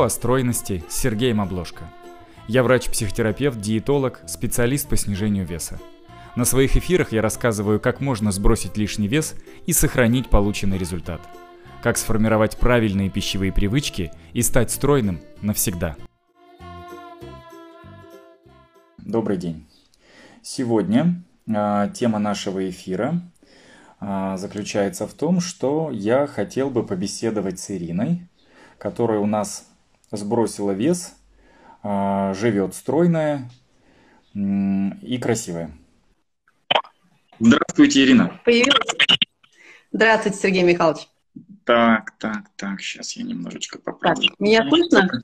О стройности с Сергеем Обложко. Я врач-психотерапевт, диетолог, специалист по снижению веса. На своих эфирах я рассказываю, как можно сбросить лишний вес и сохранить полученный результат. Как сформировать правильные пищевые привычки и стать стройным навсегда. Добрый день. Сегодня э, тема нашего эфира э, заключается в том, что я хотел бы побеседовать с Ириной, которая у нас сбросила вес, а, живет стройная и красивая. Здравствуйте, Ирина. Появилась. Здравствуйте, Сергей Михайлович. Так, так, так, сейчас я немножечко поправлю. Так, меня слышно?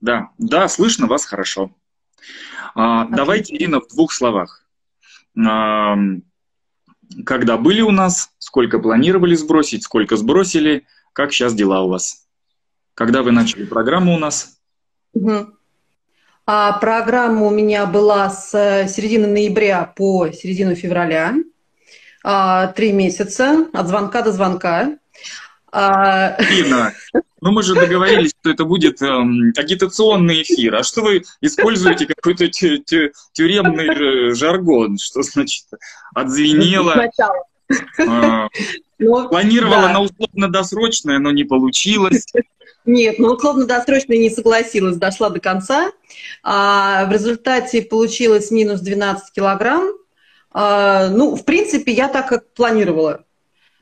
Да, да, слышно вас хорошо. А, давайте, Ирина, в двух словах. А, когда были у нас, сколько планировали сбросить, сколько сбросили, как сейчас дела у вас? Когда вы начали программу у нас? Угу. А программа у меня была с э, середины ноября по середину февраля. А, три месяца от звонка до звонка. А... Ирина, ну мы же договорились, что это будет эм, агитационный эфир. А что вы используете какой-то тю тю тюремный жаргон? Что значит отзвенело? А, но, планировала да. на условно-досрочное, но не получилось. Нет, ну условно-досрочно не согласилась, дошла до конца. А, в результате получилось минус 12 килограмм. А, ну, в принципе, я так как планировала.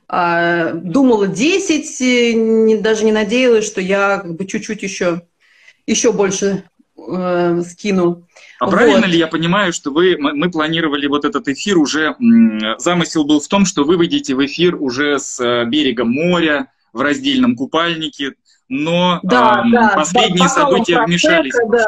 А, думала 10, не, даже не надеялась, что я как бы чуть-чуть еще, еще больше э, скину. А вот. правильно ли я понимаю, что вы, мы, мы планировали вот этот эфир уже, замысел был в том, что вы выйдете в эфир уже с э, берега моря, в раздельном купальнике, но да, э, да, последние да, события вмешались. Да.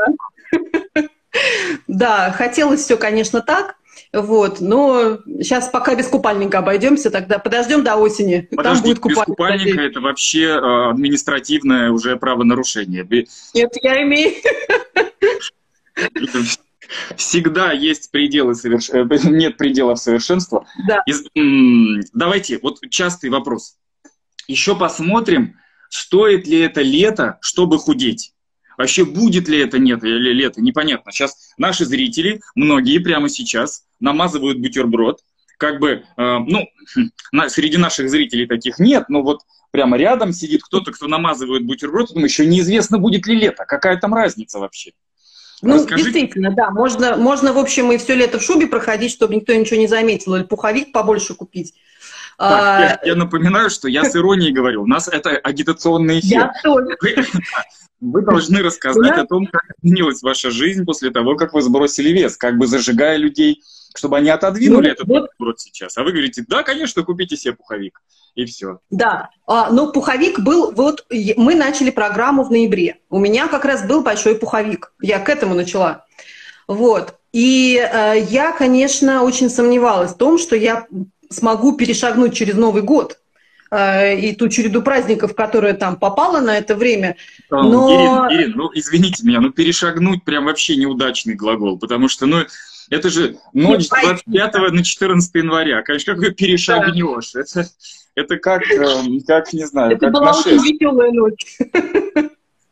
да, хотелось все, конечно, так, вот, но сейчас пока без купальника обойдемся, тогда подождем до осени. Подождите, Там будет купальник. Без купальника это вообще э, административное уже правонарушение. Нет, я имею. Всегда есть пределы соверш... Э, нет пределов совершенства. Да. Из... Давайте, вот частый вопрос. Еще посмотрим, Стоит ли это лето, чтобы худеть? Вообще будет ли это нет или лето, непонятно. Сейчас наши зрители, многие прямо сейчас намазывают бутерброд. Как бы, э, ну, на, среди наших зрителей таких нет, но вот прямо рядом сидит кто-то, кто намазывает бутерброд, но еще неизвестно, будет ли лето. Какая там разница вообще? Ну, Расскажите. действительно, да. Можно, можно, в общем, и все лето в шубе проходить, чтобы никто ничего не заметил, или пуховик побольше купить. Так, а... я, я напоминаю, что я с иронией говорю. У нас это агитационный эфир. Я тоже. Вы, должны рассказать о том, как изменилась ваша жизнь после того, как вы сбросили вес, как бы зажигая людей, чтобы они отодвинули ну, этот вот. вопрос сейчас. А вы говорите, да, конечно, купите себе пуховик. И все. Да, а, ну пуховик был, вот мы начали программу в ноябре. У меня как раз был большой пуховик. Я к этому начала. Вот. И э, я, конечно, очень сомневалась в том, что я смогу перешагнуть через Новый год э, и ту череду праздников, которая там попала на это время. А, но... Ирин, Ирин, ну извините меня, ну перешагнуть прям вообще неудачный глагол, потому что, ну, это же ночь с 25 на 14 января. Конечно, как вы перешагнешь? Да. Это, это как, эм, как, не знаю, это как была очень веселая ночь.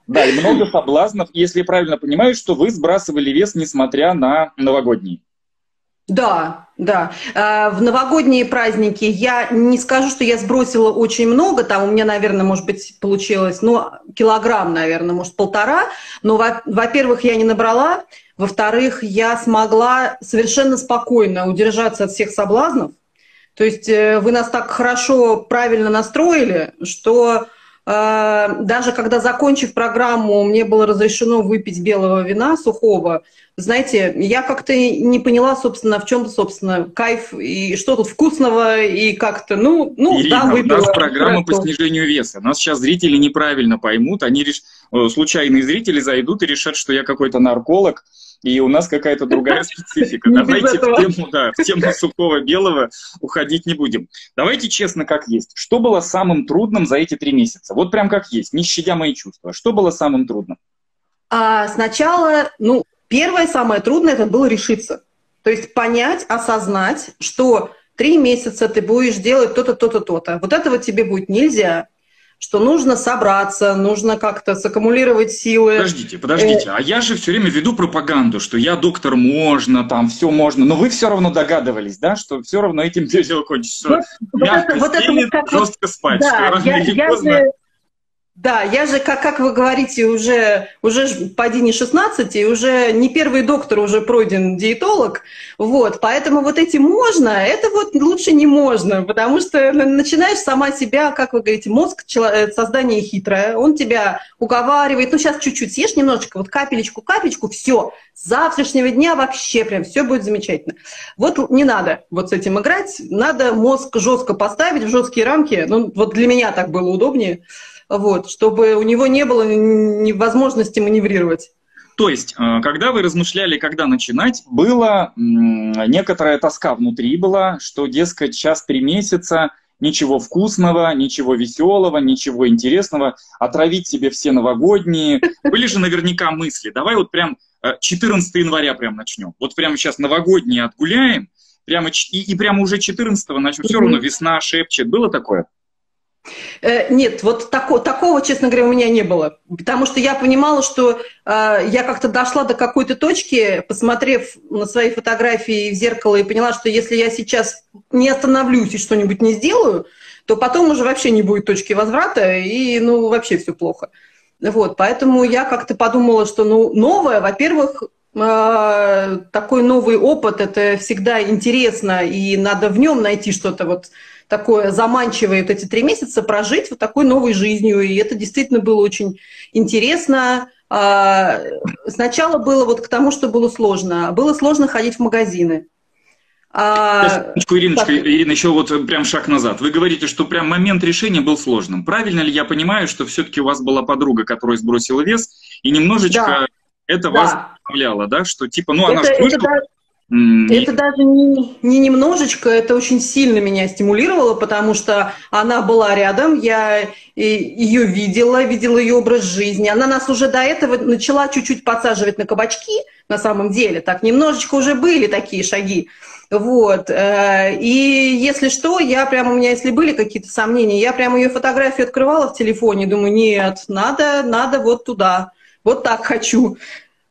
Да, и много соблазнов, если я правильно понимаю, что вы сбрасывали вес, несмотря на новогодний. Да, да. Э, в новогодние праздники я не скажу, что я сбросила очень много, там у меня, наверное, может быть, получилось, ну, килограмм, наверное, может, полтора, но, во-первых, я не набрала, во-вторых, я смогла совершенно спокойно удержаться от всех соблазнов, то есть э, вы нас так хорошо, правильно настроили, что даже когда, закончив программу, мне было разрешено выпить белого вина сухого, знаете, я как-то не поняла, собственно, в чем, собственно, кайф и что тут вкусного, и как-то, ну, ну Ирина, да, выпила. у нас программа по снижению веса. Нас сейчас зрители неправильно поймут, они реш... Э, случайные зрители зайдут и решат, что я какой-то нарколог, и у нас какая-то другая специфика. Давайте в тему, да, в тему сухого белого уходить не будем. Давайте честно, как есть. Что было самым трудным за эти три месяца? Вот прям как есть, не щадя мои чувства. Что было самым трудным? А, сначала, ну, Первое, самое трудное, это было решиться. То есть понять, осознать, что три месяца ты будешь делать то-то, то-то, то-то. Вот этого тебе будет нельзя. Что нужно собраться, нужно как-то саккумулировать силы. Подождите, подождите, а я же все время веду пропаганду, что я доктор можно, там все можно, но вы все равно догадывались, да, что все равно этим дело кончится. Вот, мягко вот это, вот это вот жестко спать, да, что рано я, или я поздно... Же да, я же, как, как вы говорите, уже, уже поди не 16, и уже не первый доктор, уже пройден диетолог. Вот, поэтому вот эти можно, это вот лучше не можно, потому что начинаешь сама себя, как вы говорите, мозг э, создание хитрое, он тебя уговаривает, ну сейчас чуть-чуть съешь немножечко, вот капелечку, капелечку, все, с завтрашнего дня вообще прям все будет замечательно. Вот не надо вот с этим играть, надо мозг жестко поставить в жесткие рамки, ну вот для меня так было удобнее вот, чтобы у него не было возможности маневрировать. То есть, э, когда вы размышляли, когда начинать, была некоторая тоска внутри была, что, дескать, сейчас три месяца, ничего вкусного, ничего веселого, ничего интересного, отравить себе все новогодние. Были же наверняка мысли. Давай вот прям 14 э, января прям начнем. Вот прямо сейчас новогодние отгуляем, прямо, и, и прямо уже 14 начнем. Все равно весна шепчет. Было такое? Э, нет, вот тако, такого, честно говоря, у меня не было. Потому что я понимала, что э, я как-то дошла до какой-то точки, посмотрев на свои фотографии в зеркало и поняла, что если я сейчас не остановлюсь и что-нибудь не сделаю, то потом уже вообще не будет точки возврата, и ну вообще все плохо. Вот, поэтому я как-то подумала, что ну, новое, во-первых, э, такой новый опыт, это всегда интересно, и надо в нем найти что-то вот такое заманчивое вот эти три месяца прожить вот такой новой жизнью. И это действительно было очень интересно. А, сначала было вот к тому, что было сложно. Было сложно ходить в магазины. А... Ириночка, так. Ирина, еще вот прям шаг назад. Вы говорите, что прям момент решения был сложным. Правильно ли я понимаю, что все-таки у вас была подруга, которая сбросила вес, и немножечко да. это да. вас вдохновляло, да? Что типа, ну она это, же вышла, это, это даже не, не немножечко, это очень сильно меня стимулировало, потому что она была рядом, я ее видела, видела ее образ жизни. Она нас уже до этого начала чуть-чуть подсаживать на кабачки, на самом деле. Так немножечко уже были такие шаги. Вот. Э, и если что, я прямо, у меня если были какие-то сомнения, я прямо ее фотографию открывала в телефоне, думаю, нет, надо, надо вот туда, вот так хочу.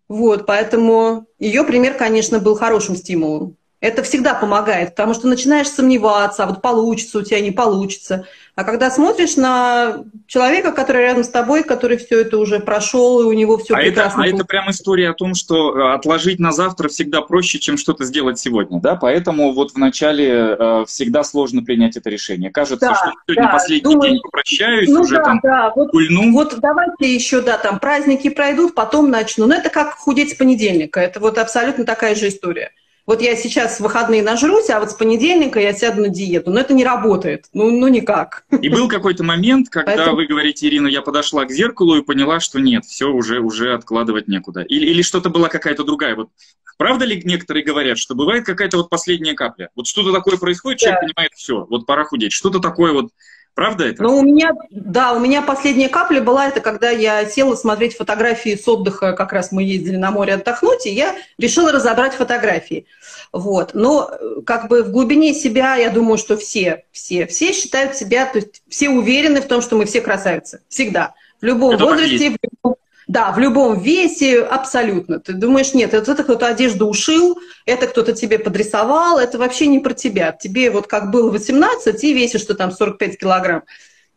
Вот, поэтому ее пример, конечно, был хорошим стимулом. Это всегда помогает, потому что начинаешь сомневаться, а вот получится у тебя, не получится. А когда смотришь на человека, который рядом с тобой, который все это уже прошел, и у него все а прекрасно... Это, а это прям история о том, что э, отложить на завтра всегда проще, чем что-то сделать сегодня, да? Поэтому вот вначале э, всегда сложно принять это решение. Кажется, да, что сегодня да, последний думаю, день попрощаюсь, ну, уже да, там да. Вот, кульну. Вот давайте еще, да, там праздники пройдут, потом начну. Но это как худеть с понедельника, это вот абсолютно такая же история вот я сейчас в выходные нажрусь, а вот с понедельника я сяду на диету. Но это не работает. Ну, ну никак. И был какой-то момент, когда Поэтому... вы говорите, Ирина, я подошла к зеркалу и поняла, что нет, все уже, уже откладывать некуда. Или, или что-то была какая-то другая. Вот правда ли некоторые говорят, что бывает какая-то вот последняя капля? Вот что-то такое происходит, человек да. понимает, все, вот пора худеть. Что-то такое вот Правда это? Ну, у меня, да, у меня последняя капля была, это когда я села смотреть фотографии с отдыха, как раз мы ездили на море отдохнуть, и я решила разобрать фотографии. Вот. Но как бы в глубине себя, я думаю, что все, все, все считают себя, то есть все уверены в том, что мы все красавицы. Всегда. В любом это возрасте, в любом да, в любом весе, абсолютно. Ты думаешь, нет, это, это кто-то одежду ушил, это кто-то тебе подрисовал, это вообще не про тебя. Тебе вот как было 18, и весишь что там 45 килограмм.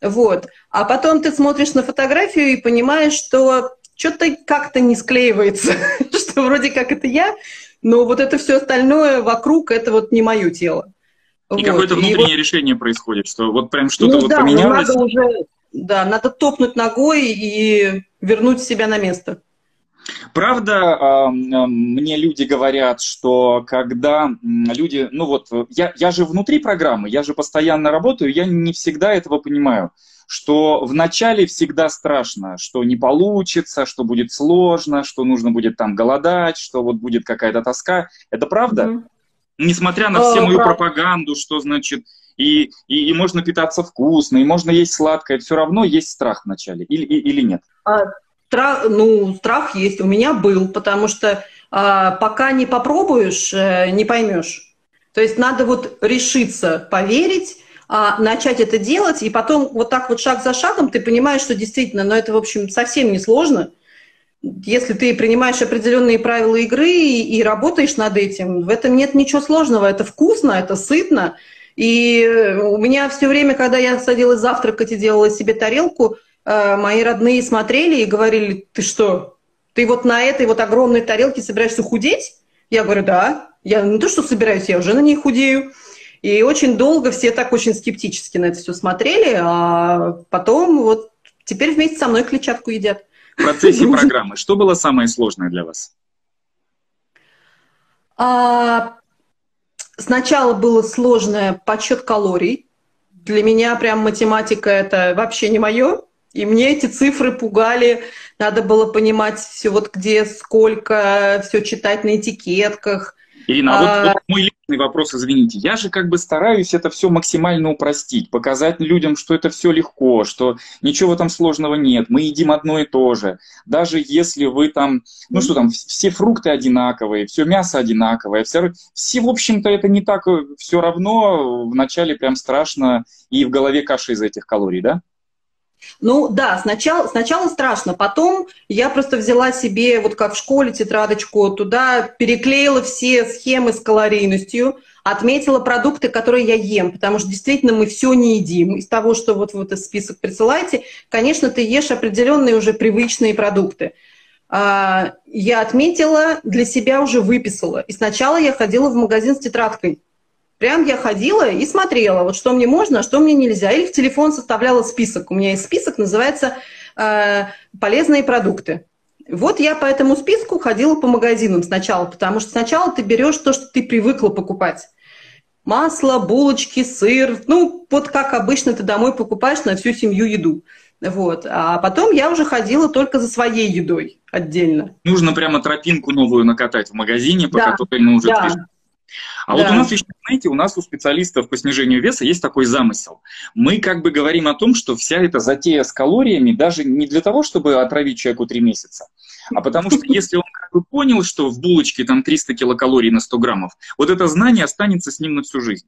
Вот. А потом ты смотришь на фотографию и понимаешь, что что-то как-то не склеивается, что вроде как это я, но вот это все остальное вокруг, это вот не мое тело. И вот. какое-то внутреннее вот... решение происходит, что вот прям что-то ну, вот да, поменялось. Надо уже, да, надо топнуть ногой и вернуть себя на место. Правда, мне люди говорят, что когда люди, ну вот, я, я же внутри программы, я же постоянно работаю, я не всегда этого понимаю, что вначале всегда страшно, что не получится, что будет сложно, что нужно будет там голодать, что вот будет какая-то тоска. Это правда? Mm-hmm. Несмотря на всю мою правда. пропаганду, что значит и, и, и можно питаться вкусно, и можно есть сладкое, все равно есть страх вначале, или, или нет? А, страх, ну, страх есть, у меня был, потому что а, пока не попробуешь, а, не поймешь. То есть надо вот решиться поверить, а, начать это делать, и потом вот так вот шаг за шагом ты понимаешь, что действительно, но ну, это, в общем, совсем не сложно. Если ты принимаешь определенные правила игры и, и работаешь над этим, в этом нет ничего сложного, это вкусно, это сытно. И у меня все время, когда я садилась завтракать и делала себе тарелку, э, мои родные смотрели и говорили, ты что, ты вот на этой вот огромной тарелке собираешься худеть? Я говорю, да. Я не то, что собираюсь, я уже на ней худею. И очень долго все так очень скептически на это все смотрели, а потом вот теперь вместе со мной клетчатку едят. В процессе программы что было самое сложное для вас? А, сначала было сложное подсчет калорий. Для меня прям математика это вообще не мое. И мне эти цифры пугали. Надо было понимать все вот где, сколько, все читать на этикетках. Ирина, а вот, вот мой личный вопрос, извините. Я же как бы стараюсь это все максимально упростить, показать людям, что это все легко, что ничего там сложного нет, мы едим одно и то же. Даже если вы там, ну что там, все фрукты одинаковые, все мясо одинаковое, все, все в общем-то, это не так э, все равно. Вначале прям страшно и в голове каша из этих калорий, да? Ну да, сначала, сначала страшно, потом я просто взяла себе, вот как в школе, тетрадочку, туда переклеила все схемы с калорийностью, отметила продукты, которые я ем, потому что действительно мы все не едим. Из того, что вот вы этот список присылаете, конечно, ты ешь определенные уже привычные продукты. А, я отметила, для себя уже выписала. И сначала я ходила в магазин с тетрадкой Прям я ходила и смотрела, вот что мне можно, а что мне нельзя. Или в телефон составляла список. У меня есть список, называется э, «Полезные продукты». Вот я по этому списку ходила по магазинам сначала, потому что сначала ты берешь то, что ты привыкла покупать. Масло, булочки, сыр. Ну, вот как обычно ты домой покупаешь на всю семью еду. Вот. А потом я уже ходила только за своей едой отдельно. Нужно прямо тропинку новую накатать в магазине, по да. которой мы уже да. А да. вот у нас еще, знаете, у нас у специалистов по снижению веса есть такой замысел. Мы как бы говорим о том, что вся эта затея с калориями даже не для того, чтобы отравить человеку три месяца, а потому что если он как бы понял, что в булочке там 300 килокалорий на 100 граммов, вот это знание останется с ним на всю жизнь.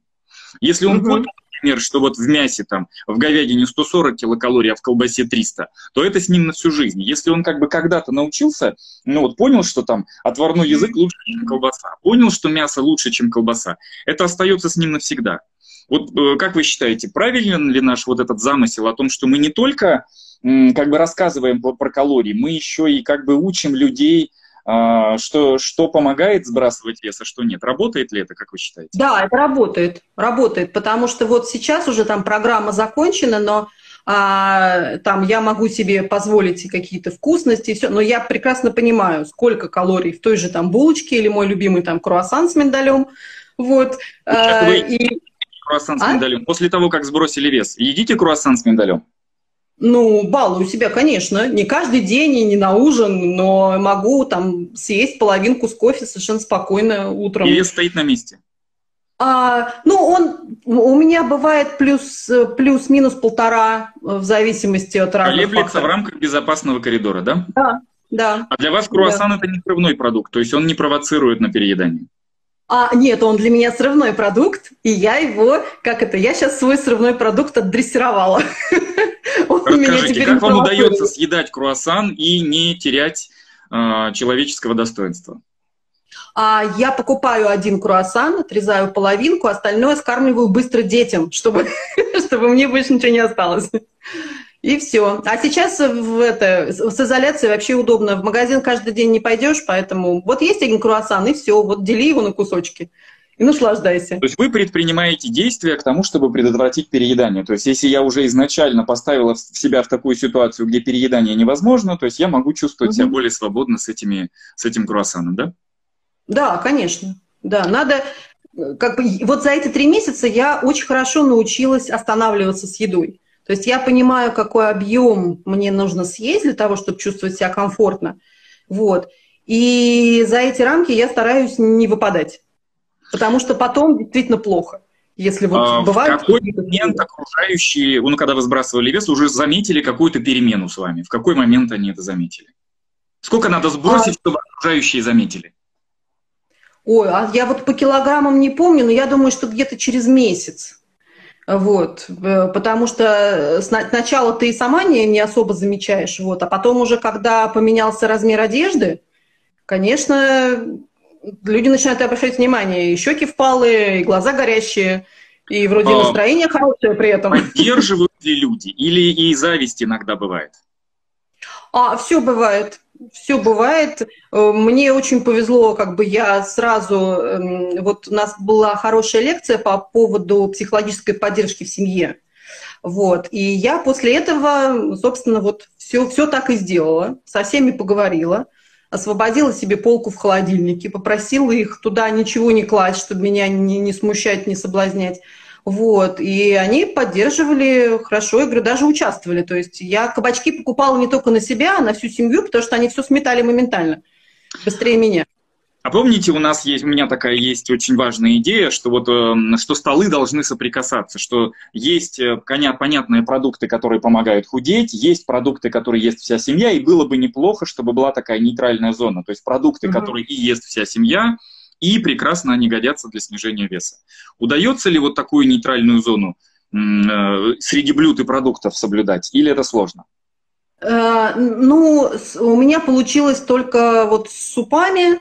Если он угу. понял, например, что вот в мясе там, в говядине 140 килокалорий, а в колбасе 300, то это с ним на всю жизнь. Если он как бы когда-то научился, ну вот понял, что там отварной язык лучше, чем колбаса, понял, что мясо лучше, чем колбаса, это остается с ним навсегда. Вот э, как вы считаете, правильен ли наш вот этот замысел о том, что мы не только как бы рассказываем про калории, мы еще и как бы учим людей что, что помогает сбрасывать вес, а что нет. Работает ли это, как вы считаете? Да, это работает. Работает, потому что вот сейчас уже там программа закончена, но а, там я могу себе позволить какие-то вкусности и все, но я прекрасно понимаю, сколько калорий в той же там булочке или мой любимый там круассан с миндалем. Вот. А, и... Круассан с а? миндалем. После того, как сбросили вес, едите круассан с миндалем? Ну, балую себя, конечно. Не каждый день и не на ужин, но могу там съесть половинку с кофе совершенно спокойно утром. И вес стоит на месте? А, ну, он у меня бывает плюс, плюс-минус полтора, в зависимости от разных Колеблется факторов. в рамках безопасного коридора, да? Да, да. А для вас круассан да. это не срывной продукт, то есть он не провоцирует на переедание? А, нет, он для меня срывной продукт, и я его, как это, я сейчас свой срывной продукт отдрессировала. Расскажите, как вам удается съедать круассан и не терять э, человеческого достоинства? А я покупаю один круассан, отрезаю половинку, остальное скармливаю быстро детям, чтобы, чтобы мне больше ничего не осталось. И все. А сейчас в это, с изоляцией вообще удобно. В магазин каждый день не пойдешь, поэтому вот есть один круассан, и все, вот дели его на кусочки и наслаждайся. То есть вы предпринимаете действия к тому, чтобы предотвратить переедание. То есть если я уже изначально поставила себя в такую ситуацию, где переедание невозможно, то есть я могу чувствовать угу. себя более свободно с, этими, с этим круассаном, да? Да, конечно. Да, надо... Как бы, вот за эти три месяца я очень хорошо научилась останавливаться с едой. То есть я понимаю, какой объем мне нужно съесть для того, чтобы чувствовать себя комфортно. Вот. И за эти рамки я стараюсь не выпадать потому что потом действительно плохо. Если вот а, бывает... В какой момент окружающие, ну, когда вы сбрасывали вес, уже заметили какую-то перемену с вами? В какой момент они это заметили? Сколько надо сбросить, а... чтобы окружающие заметили? Ой, а я вот по килограммам не помню, но я думаю, что где-то через месяц. Вот, э, потому что сначала ты и сама не, не особо замечаешь, вот, а потом уже, когда поменялся размер одежды, конечно, люди начинают обращать внимание, и щеки впалые, и глаза горящие, и вроде а, настроение хорошее при этом. Поддерживают ли люди? Или и зависть иногда бывает? А, все бывает. Все бывает. Э, мне очень повезло, как бы я сразу, эм, вот у нас была хорошая лекция по поводу психологической поддержки в семье. Вот. И я после этого, собственно, вот все, все так и сделала. Со всеми поговорила освободила себе полку в холодильнике, попросила их туда ничего не класть, чтобы меня не, не смущать, не соблазнять. Вот, и они поддерживали хорошо, я говорю, даже участвовали. То есть я кабачки покупала не только на себя, а на всю семью, потому что они все сметали моментально, быстрее меня. А помните, у нас есть, у меня такая есть очень важная идея, что вот э, что столы должны соприкасаться, что есть э, понятные продукты, которые помогают худеть, есть продукты, которые ест вся семья, и было бы неплохо, чтобы была такая нейтральная зона, то есть продукты, угу. которые и ест вся семья, и прекрасно они годятся для снижения веса. Удается ли вот такую нейтральную зону э, среди блюд и продуктов соблюдать, или это сложно? Э, ну, у меня получилось только вот с супами,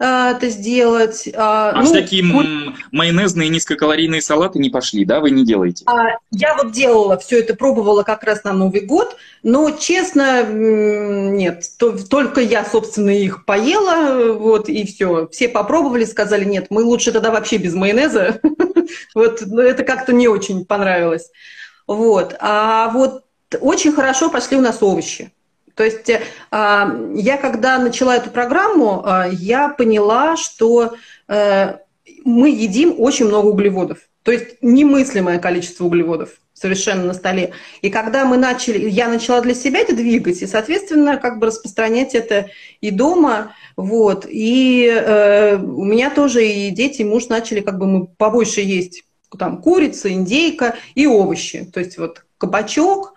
это сделать. А, а ну, всякие вот, майонезные нискокалорийные салаты не пошли, да? Вы не делаете? А, я вот делала все это, пробовала как раз на Новый год, но, честно, нет. То, только я, собственно, их поела, вот, и все. Все попробовали, сказали, нет, мы лучше тогда вообще без майонеза. Вот, это как-то не очень понравилось. Вот. А вот очень хорошо пошли у нас овощи. То есть э, я, когда начала эту программу, э, я поняла, что э, мы едим очень много углеводов. То есть немыслимое количество углеводов совершенно на столе. И когда мы начали, я начала для себя это двигать, и, соответственно, как бы распространять это и дома, вот. И э, у меня тоже и дети, и муж начали как бы мы побольше есть там курица, индейка и овощи. То есть вот кабачок,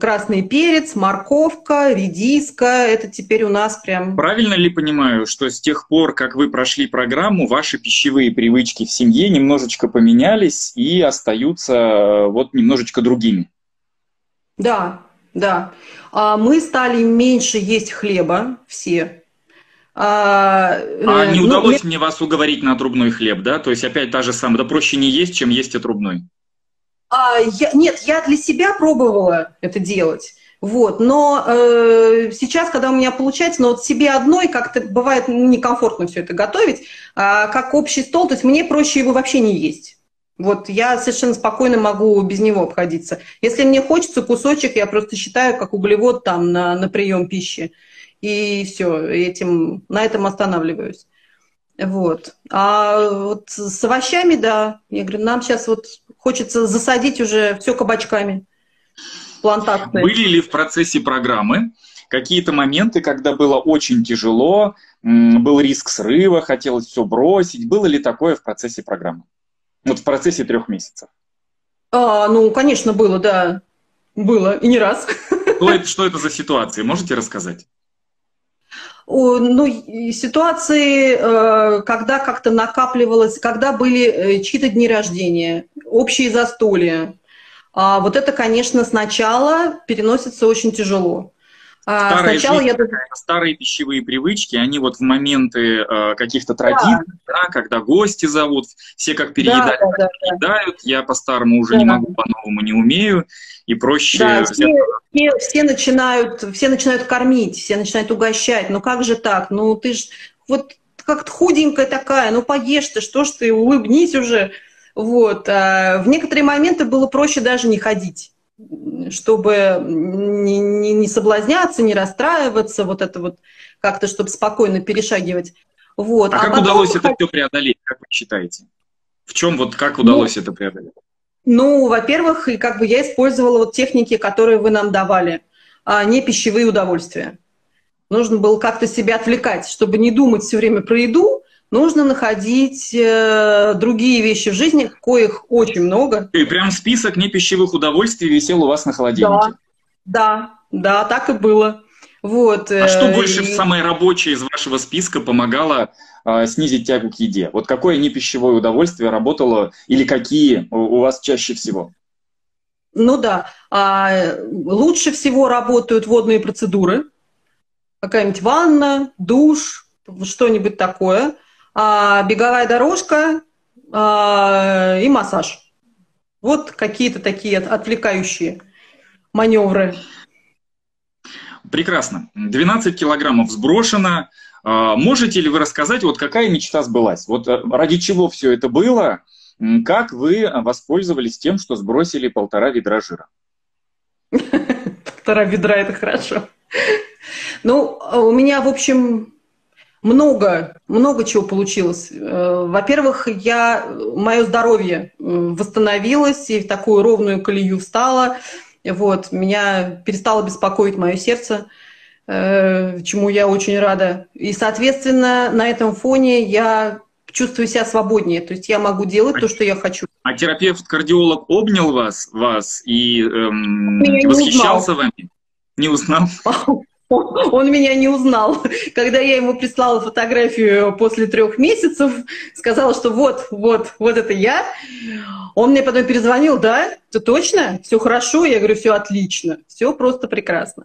красный перец, морковка, редиска. Это теперь у нас прям... Правильно ли понимаю, что с тех пор, как вы прошли программу, ваши пищевые привычки в семье немножечко поменялись и остаются э, вот немножечко другими? Да, да. А мы стали меньше есть хлеба все. А, а не ну, удалось ну, мне вас уговорить на трубной хлеб, да? То есть опять та же самая, да проще не есть, чем есть отрубной. А, я, нет, я для себя пробовала это делать. Вот, но э, сейчас, когда у меня получается, но вот себе одной как-то бывает некомфортно все это готовить, а как общий стол, то есть мне проще его вообще не есть. Вот я совершенно спокойно могу без него обходиться. Если мне хочется кусочек, я просто считаю как углевод там на, на прием пищи. И все, этим, на этом останавливаюсь. Вот. А вот с овощами, да, я говорю, нам сейчас вот хочется засадить уже все кабачками. Плантации. Были ли в процессе программы какие-то моменты, когда было очень тяжело, был риск срыва, хотелось все бросить? Было ли такое в процессе программы? Вот в процессе трех месяцев. А, ну, конечно, было, да. Было, и не раз. Что это, что это за ситуации? Можете рассказать? Ну, ситуации, э, когда как-то накапливалось, когда были э, чьи-то дни рождения, общие застолья. А вот это, конечно, сначала переносится очень тяжело. А Старая Сначала жизнь, я... Старые пищевые привычки, они вот в моменты э, каких-то традиций, да. Да, когда гости зовут, все как переедают, да, да, переедают, да. я по-старому уже да. не могу, по-новому не умею, и проще... Да, все, все, все, начинают, все начинают кормить, все начинают угощать, ну как же так, ну ты ж вот как-то худенькая такая, ну поешь ты, что ж ты, улыбнись уже. Вот. А в некоторые моменты было проще даже не ходить чтобы не, не, не соблазняться, не расстраиваться, вот это вот как-то, чтобы спокойно перешагивать. Вот. А, а как потом... удалось это все преодолеть, как вы считаете? В чем вот как удалось ну, это преодолеть? Ну, во-первых, как бы я использовала вот техники, которые вы нам давали, а не пищевые удовольствия. Нужно было как-то себя отвлекать, чтобы не думать все время про еду, нужно находить э, другие вещи в жизни, коих очень много. И прям список не пищевых удовольствий висел у вас на холодильнике? Да, да, да, так и было. Вот. А что больше и... самое рабочее из вашего списка помогало э, снизить тягу к еде? Вот какое непищевое удовольствие работало или какие у вас чаще всего? Ну да, а, лучше всего работают водные процедуры, какая-нибудь ванна, душ, что-нибудь такое, беговая дорожка а, и массаж. Вот какие-то такие отвлекающие маневры. Прекрасно. 12 килограммов сброшено. А, можете ли вы рассказать, вот какая мечта сбылась? Вот э, ради чего все это было? Как вы воспользовались тем, что сбросили полтора ведра жира? Полтора ведра – это хорошо. Ну, у меня, в общем, много, много чего получилось. Э, во-первых, я, мое здоровье восстановилось и в такую ровную колею встала. Вот, меня перестало беспокоить мое сердце, э, чему я очень рада. И, соответственно, на этом фоне я чувствую себя свободнее. То есть я могу делать а, то, что я хочу. А терапевт-кардиолог обнял вас, вас и эм, восхищался узнал. вами? Не узнал? Он меня не узнал. Когда я ему прислала фотографию после трех месяцев, сказала, что вот, вот, вот это я. Он мне потом перезвонил, да, ты точно? Все хорошо? Я говорю, все отлично, все просто прекрасно.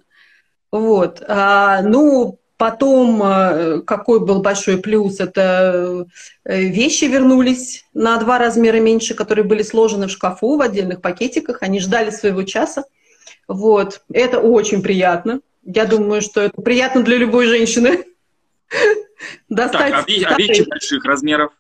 Вот. А, ну, потом, э, какой был большой плюс, это э, вещи вернулись на два размера меньше, которые были сложены в шкафу в отдельных пакетиках. Они ждали своего часа. Вот. Это очень приятно. Я думаю, что это приятно для любой женщины. Достать так, а, а вещи больших размеров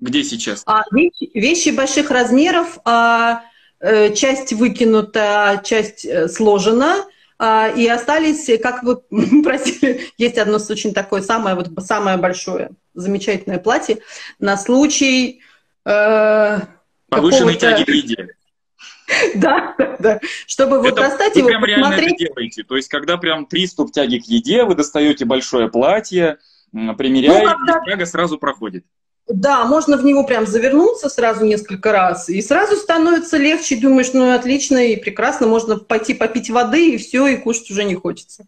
где сейчас? А, вещи, вещи больших размеров, а, э, часть выкинута, часть э, сложена, а, и остались, как вы просили, есть одно очень такое самое, вот самое большое, замечательное платье на случай... Э, Повышенной тяги к еде. Да, да. Чтобы вот достать его, прям реально это делаете. То есть, когда прям приступ тяги к еде, вы достаете большое платье, примеряете, ну, когда... тяга сразу проходит. Да, можно в него прям завернуться сразу несколько раз, и сразу становится легче, думаешь, ну отлично и прекрасно, можно пойти попить воды, и все, и кушать уже не хочется.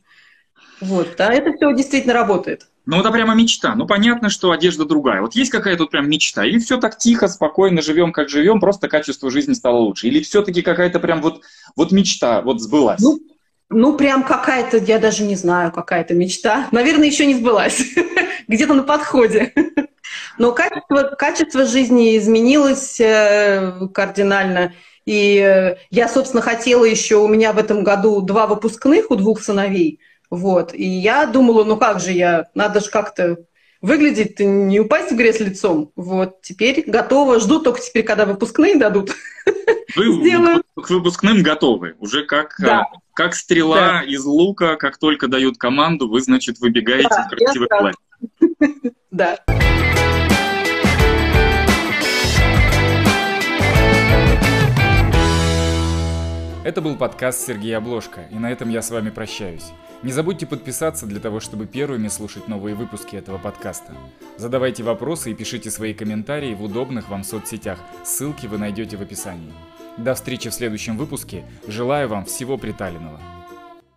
Вот, да, это все действительно работает. Ну, это прямо мечта. Ну, понятно, что одежда другая. Вот есть какая-то тут прям мечта? Или все так тихо, спокойно живем, как живем, просто качество жизни стало лучше? Или все-таки какая-то прям вот, вот мечта вот сбылась? Ну, ну, прям какая-то, я даже не знаю, какая-то мечта. Наверное, еще не сбылась. Где-то на подходе. Но качество, качество жизни изменилось э, кардинально. И э, я, собственно, хотела еще, у меня в этом году два выпускных у двух сыновей – вот. И я думала, ну как же я, надо же как-то выглядеть, не упасть в грязь лицом. Вот. Теперь готова, жду только теперь, когда выпускные дадут. Вы Сделаю. к выпускным готовы. Уже как, да. как стрела да. из лука, как только дают команду, вы, значит, выбегаете да, в красивый платье. Да. Это был подкаст Сергея Обложка, и на этом я с вами прощаюсь. Не забудьте подписаться для того, чтобы первыми слушать новые выпуски этого подкаста. Задавайте вопросы и пишите свои комментарии в удобных вам соцсетях. Ссылки вы найдете в описании. До встречи в следующем выпуске. Желаю вам всего приталенного.